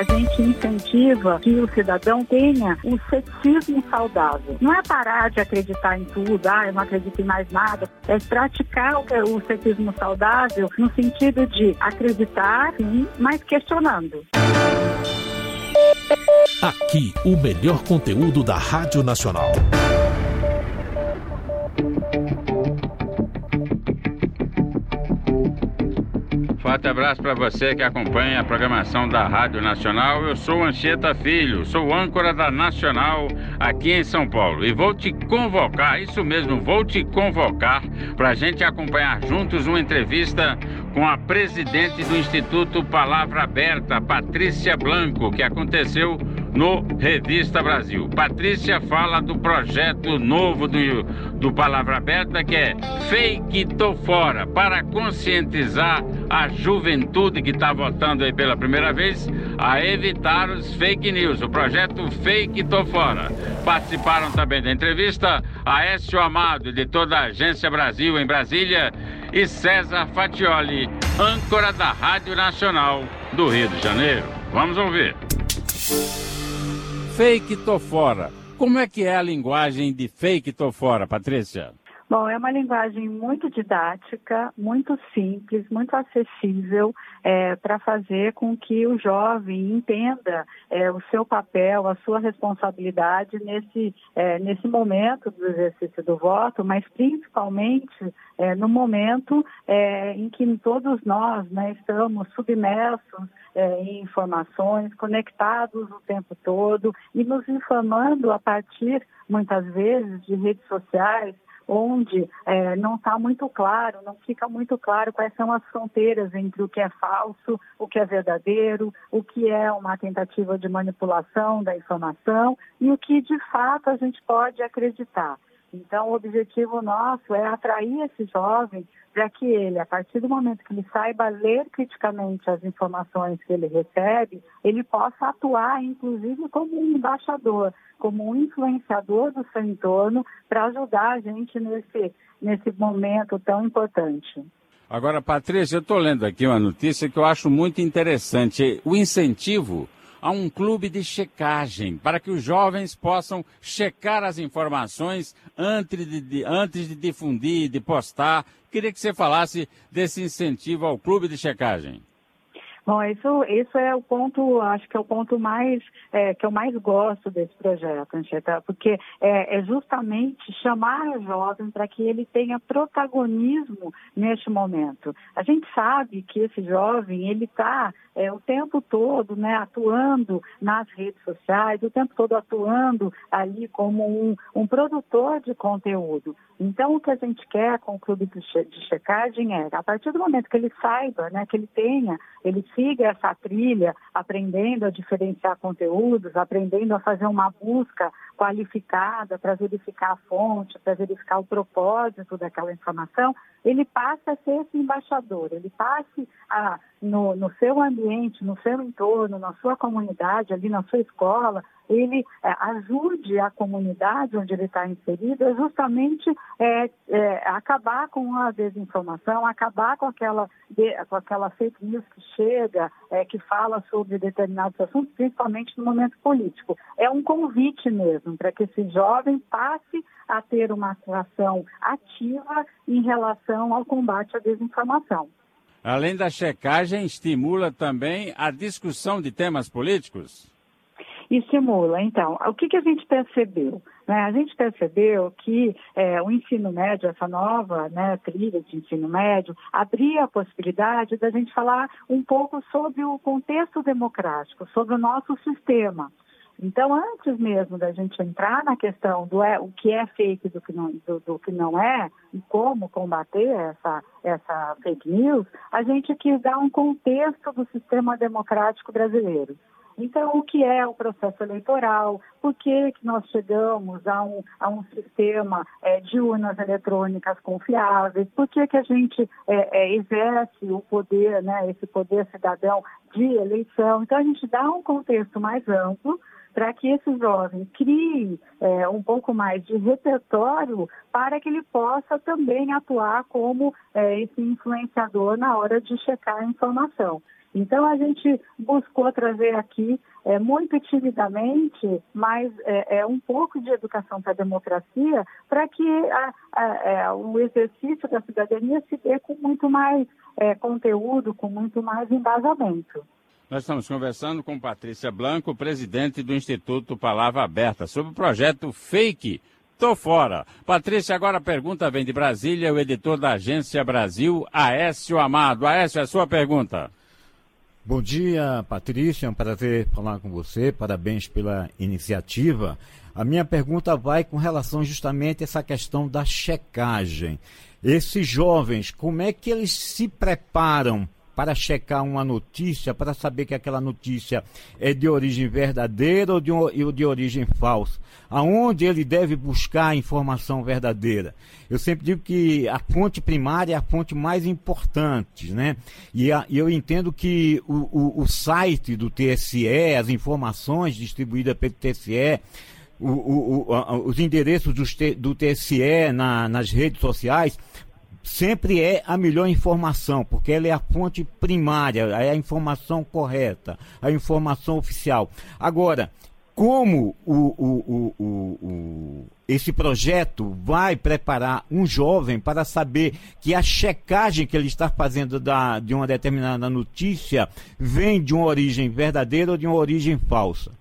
A gente incentiva que o cidadão tenha um ceticismo saudável. Não é parar de acreditar em tudo, ah, eu não acredito em mais nada. É praticar o, o ceticismo saudável no sentido de acreditar, sim, mas questionando. Aqui, o melhor conteúdo da Rádio Nacional. Forte abraço para você que acompanha a programação da Rádio Nacional. Eu sou Anchieta Filho, sou âncora da Nacional aqui em São Paulo e vou te convocar, isso mesmo, vou te convocar para a gente acompanhar juntos uma entrevista com a presidente do Instituto Palavra Aberta, Patrícia Blanco, que aconteceu no Revista Brasil. Patrícia fala do projeto novo do, do Palavra Aberta, que é Fake Tô Fora, para conscientizar a juventude que está votando aí pela primeira vez a evitar os fake news. O projeto Fake Tô Fora. Participaram também da entrevista Aécio Amado, de toda a Agência Brasil em Brasília, e César Fatioli, âncora da Rádio Nacional do Rio de Janeiro. Vamos ouvir. Fake tô fora. Como é que é a linguagem de fake tô fora, Patrícia? Bom, é uma linguagem muito didática, muito simples, muito acessível é, para fazer com que o jovem entenda é, o seu papel, a sua responsabilidade nesse, é, nesse momento do exercício do voto, mas principalmente é, no momento é, em que todos nós né, estamos submersos é, em informações, conectados o tempo todo e nos informando a partir, muitas vezes, de redes sociais onde é, não está muito claro, não fica muito claro quais são as fronteiras entre o que é falso, o que é verdadeiro, o que é uma tentativa de manipulação da informação e o que de fato a gente pode acreditar. Então, o objetivo nosso é atrair esse jovem para que ele, a partir do momento que ele saiba ler criticamente as informações que ele recebe, ele possa atuar, inclusive, como um embaixador como um influenciador do seu entorno para ajudar a gente nesse, nesse momento tão importante. Agora, Patrícia, eu estou lendo aqui uma notícia que eu acho muito interessante. O incentivo a um clube de checagem, para que os jovens possam checar as informações antes de, de, antes de difundir, de postar. Queria que você falasse desse incentivo ao clube de checagem. Bom, isso, isso é o ponto, acho que é o ponto mais é, que eu mais gosto desse projeto, Anchieta, porque é, é justamente chamar o jovem para que ele tenha protagonismo neste momento. A gente sabe que esse jovem ele está é, o tempo todo né, atuando nas redes sociais, o tempo todo atuando ali como um, um produtor de conteúdo. Então, o que a gente quer com o clube de, checagem é, a partir do momento que ele saiba, né, que ele tenha, ele siga essa trilha, aprendendo a diferenciar conteúdos, aprendendo a fazer uma busca qualificada para verificar a fonte, para verificar o propósito daquela informação, ele passa a ser esse embaixador, ele passe a, no, no seu ambiente, no seu entorno, na sua comunidade, ali na sua escola, ele é, ajude a comunidade onde ele está inserido a justamente é, é, acabar com a desinformação, acabar com aquela, de, com aquela fake news que chega, é, que fala sobre determinados assuntos, principalmente no momento político. É um convite mesmo para que esse jovem passe a ter uma atuação ativa em relação ao combate à desinformação. Além da checagem, estimula também a discussão de temas políticos? Estimula. Então, o que, que a gente percebeu? Né? A gente percebeu que é, o ensino médio, essa nova né, trilha de ensino médio, abria a possibilidade da gente falar um pouco sobre o contexto democrático, sobre o nosso sistema. Então, antes mesmo da gente entrar na questão do é, o que é fake do que não, do, do, que não é e como combater essa, essa fake news, a gente quis dar um contexto do sistema democrático brasileiro. Então, o que é o processo eleitoral? Por que, que nós chegamos a um, a um sistema é, de urnas eletrônicas confiáveis? Por que, que a gente é, é, exerce o poder, né, esse poder cidadão de eleição? Então, a gente dá um contexto mais amplo para que esse jovem crie é, um pouco mais de repertório para que ele possa também atuar como é, esse influenciador na hora de checar a informação. Então a gente buscou trazer aqui é, muito timidamente, mas é, é, um pouco de educação para a democracia, para que a, a, é, o exercício da cidadania se dê com muito mais é, conteúdo, com muito mais embasamento. Nós estamos conversando com Patrícia Blanco, presidente do Instituto Palavra Aberta, sobre o projeto Fake. Tô fora. Patrícia, agora a pergunta vem de Brasília, o editor da Agência Brasil, Aécio Amado. Aécio, é a sua pergunta. Bom dia, Patrícia. É um prazer falar com você. Parabéns pela iniciativa. A minha pergunta vai com relação justamente a essa questão da checagem. Esses jovens, como é que eles se preparam para checar uma notícia, para saber que aquela notícia é de origem verdadeira ou de, ou de origem falsa. Aonde ele deve buscar a informação verdadeira? Eu sempre digo que a fonte primária é a fonte mais importante, né? E, a, e eu entendo que o, o, o, site do TSE, as informações distribuídas pelo TSE, o, os endereços do, do TSE na, nas redes sociais sempre é a melhor informação, porque ela é a fonte primária, é a informação correta, a informação oficial. Agora, como o, o, o, esse projeto vai preparar um jovem para saber que a checagem que ele está fazendo da, de uma determinada notícia vem de uma origem verdadeira ou de uma origem falsa?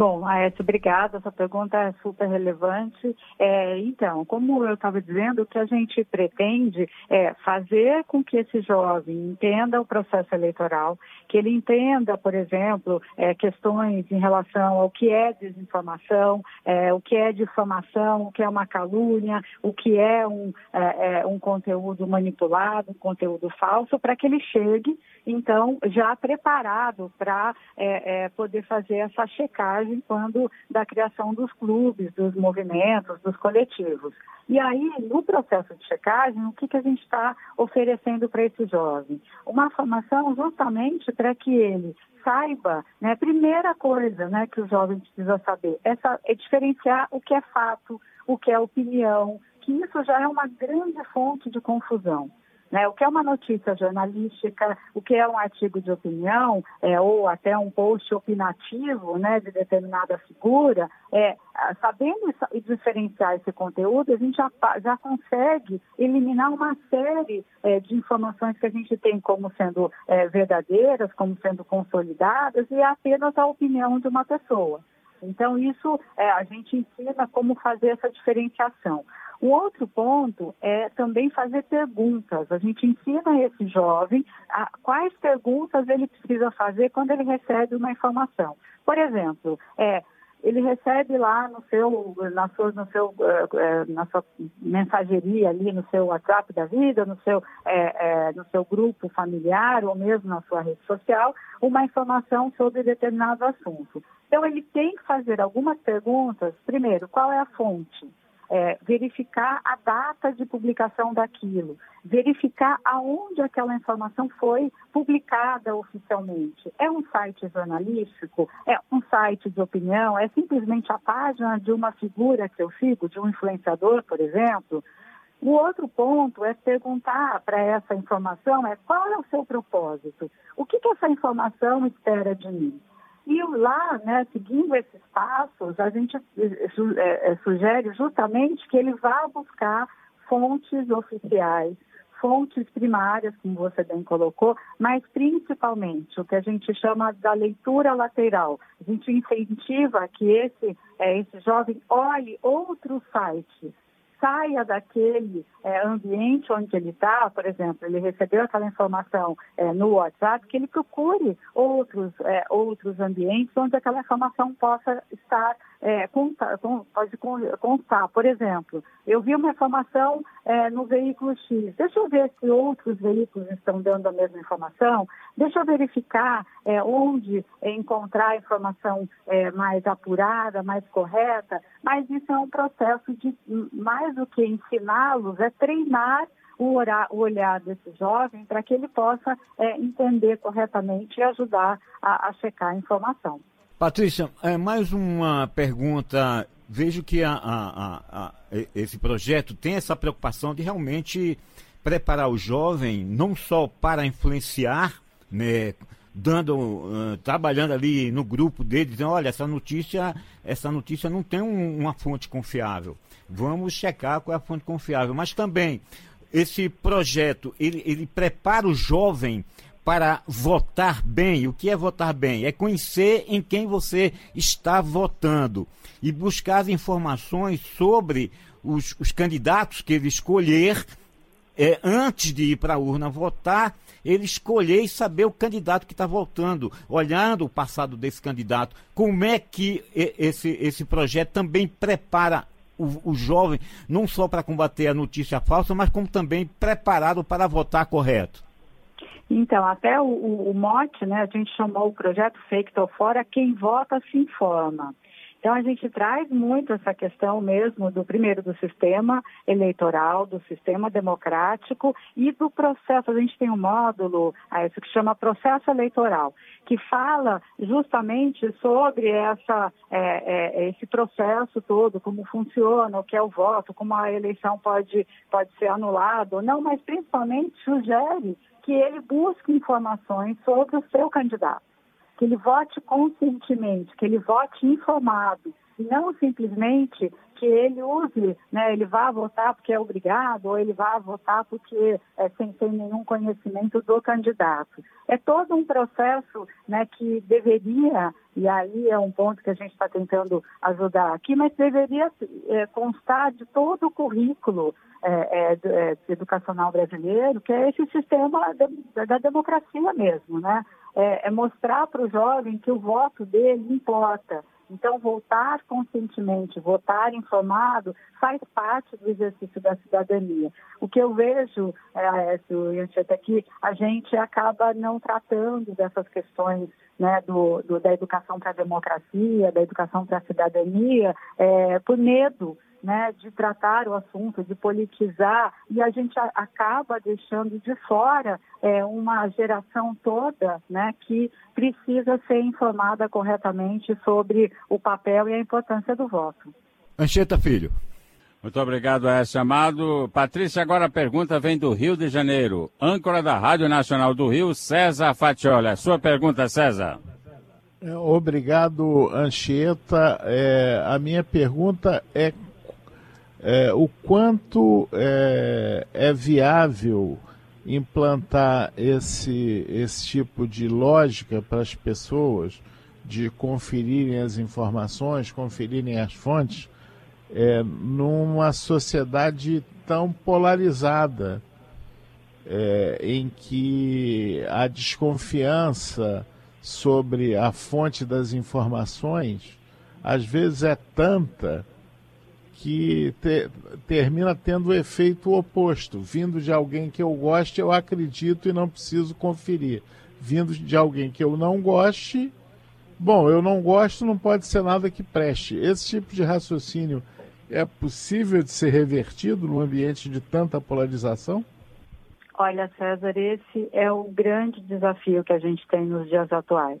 Bom, Aécio, obrigada. Essa pergunta é super relevante. É, então, como eu estava dizendo, o que a gente pretende é fazer com que esse jovem entenda o processo eleitoral, que ele entenda, por exemplo, é, questões em relação ao que é desinformação, é, o que é difamação, o que é uma calúnia, o que é um, é, é, um conteúdo manipulado, um conteúdo falso, para que ele chegue, então, já preparado para é, poder fazer essa checagem quando da criação dos clubes, dos movimentos, dos coletivos. E aí, no processo de checagem, o que, que a gente está oferecendo para esse jovem? Uma formação justamente para que ele saiba, né, primeira coisa né, que o jovem precisa saber essa, é diferenciar o que é fato, o que é opinião, que isso já é uma grande fonte de confusão. Né? O que é uma notícia jornalística, o que é um artigo de opinião, é, ou até um post opinativo né, de determinada figura, é, sabendo diferenciar esse conteúdo, a gente já, já consegue eliminar uma série é, de informações que a gente tem como sendo é, verdadeiras, como sendo consolidadas, e é apenas a opinião de uma pessoa. Então, isso é, a gente ensina como fazer essa diferenciação. O outro ponto é também fazer perguntas. A gente ensina esse jovem a quais perguntas ele precisa fazer quando ele recebe uma informação. Por exemplo, é, ele recebe lá no seu, na sua, no seu, é, na sua mensageria ali, no seu WhatsApp da vida, no seu, é, é, no seu grupo familiar ou mesmo na sua rede social, uma informação sobre determinado assunto. Então ele tem que fazer algumas perguntas. Primeiro, qual é a fonte? É, verificar a data de publicação daquilo, verificar aonde aquela informação foi publicada oficialmente. É um site jornalístico? É um site de opinião? É simplesmente a página de uma figura que eu sigo, de um influenciador, por exemplo? O outro ponto é perguntar para essa informação é qual é o seu propósito? O que, que essa informação espera de mim? E lá, né, seguindo esses passos, a gente eh, eh, sugere justamente que ele vá buscar fontes oficiais, fontes primárias, como você bem colocou, mas principalmente o que a gente chama da leitura lateral. A gente incentiva que esse, esse jovem olhe outros sites, saia daquele é, ambiente onde ele está, por exemplo, ele recebeu aquela informação é, no WhatsApp, que ele procure outros, é, outros ambientes onde aquela informação possa estar é, contar, pode constar. Por exemplo, eu vi uma informação é, no veículo X. Deixa eu ver se outros veículos estão dando a mesma informação. Deixa eu verificar é, onde encontrar a informação é, mais apurada, mais correta. Mas isso é um processo de, mais do que ensiná-los, é treinar o, olhar desse jovem para que ele possa é, entender corretamente e ajudar a, a checar a informação. Patrícia, é, mais uma pergunta. Vejo que a, a, a, esse projeto tem essa preocupação de realmente preparar o jovem não só para influenciar né, dando, uh, trabalhando ali no grupo dele, dizendo, olha, essa notícia, essa notícia não tem um, uma fonte confiável. Vamos checar qual é a fonte confiável. Mas também, esse projeto, ele, ele prepara o jovem para votar bem. O que é votar bem? É conhecer em quem você está votando e buscar as informações sobre os, os candidatos que ele escolher é, antes de ir para a urna votar, ele escolher e saber o candidato que está votando, olhando o passado desse candidato. Como é que esse, esse projeto também prepara o, o jovem, não só para combater a notícia falsa, mas como também preparado para votar correto? Então, até o, o, o mote, né, a gente chamou o projeto Fake Tô Fora, quem vota se informa. Então, a gente traz muito essa questão mesmo do, primeiro, do sistema eleitoral, do sistema democrático e do processo. A gente tem um módulo, isso que chama processo eleitoral, que fala justamente sobre essa, é, é, esse processo todo, como funciona, o que é o voto, como a eleição pode, pode ser anulada ou não, mas principalmente sugere que ele busque informações sobre o seu candidato que ele vote conscientemente, que ele vote informado, não simplesmente que ele use, né, ele vá votar porque é obrigado, ou ele vá votar porque é, sem ter nenhum conhecimento do candidato. É todo um processo né, que deveria, e aí é um ponto que a gente está tentando ajudar aqui, mas deveria é, constar de todo o currículo é, é, é educacional brasileiro, que é esse sistema de, da democracia mesmo, né? é, é mostrar para o jovem que o voto dele importa. Então, votar conscientemente, votar informado, faz parte do exercício da cidadania. O que eu vejo, é, até aqui, a gente acaba não tratando dessas questões né, do, do, da educação para a democracia, da educação para a cidadania, é, por medo né, de tratar o assunto, de politizar, e a gente a, acaba deixando de fora é, uma geração toda né, que precisa ser informada corretamente sobre o papel e a importância do voto. Anchieta Filho. Muito obrigado a esse chamado. Patrícia, agora a pergunta vem do Rio de Janeiro. Âncora da Rádio Nacional do Rio, César Fatiola. Sua pergunta, César. É, obrigado, Anchieta. É, a minha pergunta é é, o quanto é, é, viável implantar esse, esse tipo de lógica para as pessoas de conferirem as informações, conferirem as fontes, é, numa sociedade tão polarizada, é, em que a desconfiança sobre a fonte das informações às vezes é tanta que te, termina tendo o efeito oposto. Vindo de alguém que eu goste, eu acredito e não preciso conferir. Vindo de alguém que eu não goste, bom, eu não gosto, não pode ser nada que preste. Esse tipo de raciocínio é possível de ser revertido no ambiente de tanta polarização? Olha, César, esse é o grande desafio que a gente tem nos dias atuais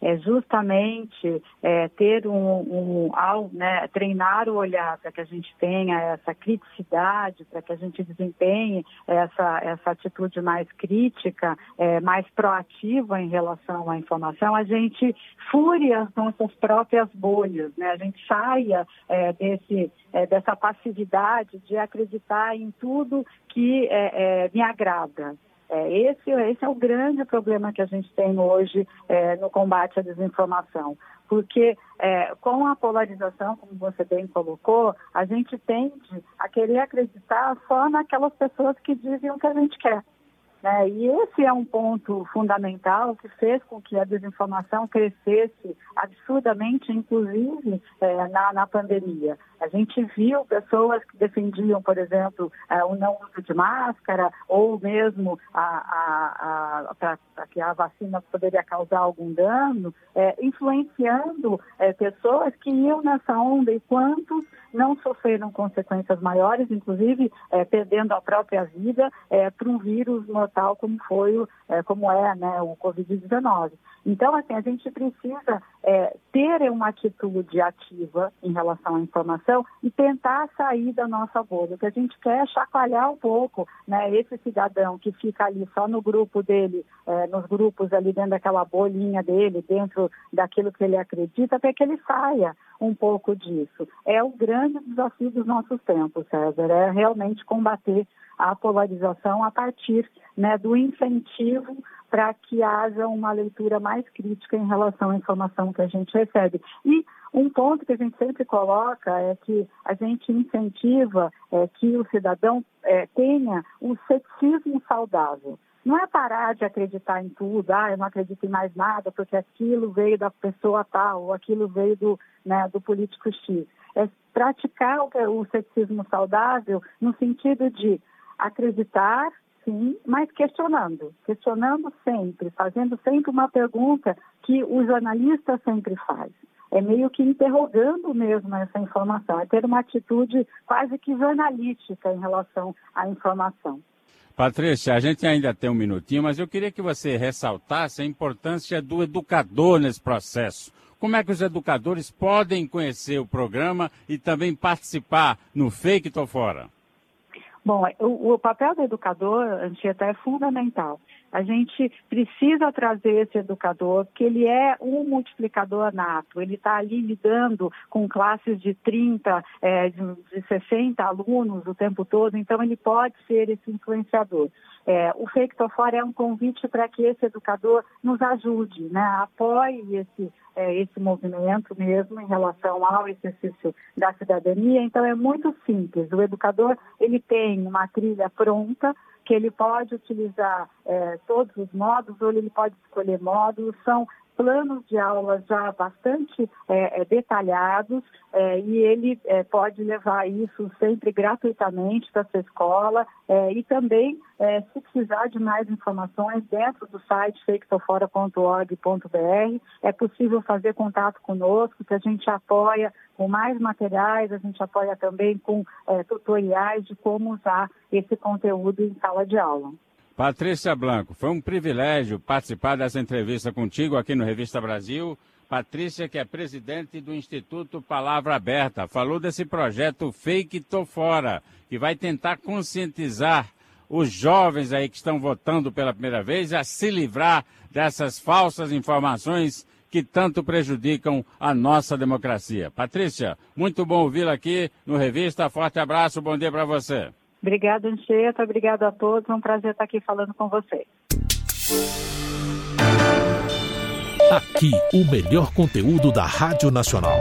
é justamente é, ter um, um ao, né, treinar o olhar para que a gente tenha essa criticidade, para que a gente desempenhe essa, essa atitude mais crítica, é, mais proativa em relação à informação, a gente fure as nossas próprias bolhas, né? a gente saia é, desse, é, dessa passividade de acreditar em tudo que é, é, me agrada. É, esse, esse é o grande problema que a gente tem hoje é, no combate à desinformação. Porque é, com a polarização, como você bem colocou, a gente tende a querer acreditar só naquelas pessoas que dizem o que a gente quer. Né? E esse é um ponto fundamental que fez com que a desinformação crescesse absurdamente, inclusive é, na, na pandemia. A gente viu pessoas que defendiam, por exemplo, é, o não uso de máscara ou mesmo a, a, a, para que a vacina poderia causar algum dano, é, influenciando é, pessoas que iam nessa onda e quantos não sofreram consequências maiores, inclusive é, perdendo a própria vida é, para um vírus mortal como foi, é, como é né, o Covid-19. Então, assim, a gente precisa ter uma atitude ativa em relação à informação informação e tentar sair da nossa bolha. O que a gente quer é chacoalhar um pouco né, esse cidadão que fica ali só no grupo dele, é, nos grupos ali dentro daquela bolinha dele, dentro daquilo que ele acredita, até que ele saia um pouco disso. É o grande desafio dos nossos tempos, César, é realmente combater a polarização a partir né, do incentivo para que haja uma leitura mais crítica em relação à informação que a gente recebe. E um ponto que a gente sempre coloca é que a gente incentiva é, que o cidadão é, tenha um ceticismo saudável. Não é parar de acreditar em tudo, ah, eu não acredito em mais nada porque aquilo veio da pessoa tal, ou aquilo veio do, né, do político X. É praticar o, o ceticismo saudável no sentido de acreditar, sim, mas questionando. Questionando sempre, fazendo sempre uma pergunta que o jornalista sempre faz. É meio que interrogando mesmo essa informação, é ter uma atitude quase que jornalística em relação à informação. Patrícia, a gente ainda tem um minutinho, mas eu queria que você ressaltasse a importância do educador nesse processo. Como é que os educadores podem conhecer o programa e também participar no Fake Tô Fora? Bom, o, o papel do educador, Anchieta, é fundamental. A gente precisa trazer esse educador, porque ele é um multiplicador nato. Ele está ali lidando com classes de 30, é, de, de 60 alunos o tempo todo, então ele pode ser esse influenciador. É, o Fake Fora é um convite para que esse educador nos ajude, né, apoie esse, é, esse movimento mesmo em relação ao exercício da cidadania. Então é muito simples. O educador ele tem uma trilha pronta que ele pode utilizar é, todos os módulos ou ele pode escolher módulos. São planos de aula já bastante é, é, detalhados é, e ele é, pode levar isso sempre gratuitamente para sua escola é, e também, é, se precisar de mais informações, dentro do site faketofora.org.br é possível fazer contato conosco, que a gente apoia com mais materiais, a gente apoia também com tutoriais de como usar esse conteúdo em sala de aula. Patrícia Blanco, foi um privilégio participar dessa entrevista contigo aqui no Revista Brasil. Patrícia, que é presidente do Instituto Palavra Aberta, falou desse projeto Fake Tô Fora, que vai tentar conscientizar os jovens aí que estão votando pela primeira vez a se livrar dessas falsas informações que tanto prejudicam a nossa democracia. Patrícia, muito bom ouvi-la aqui no Revista. Forte abraço, bom dia para você. Obrigada, Anchieta. Obrigado a todos. É um prazer estar aqui falando com vocês. Aqui, o melhor conteúdo da Rádio Nacional.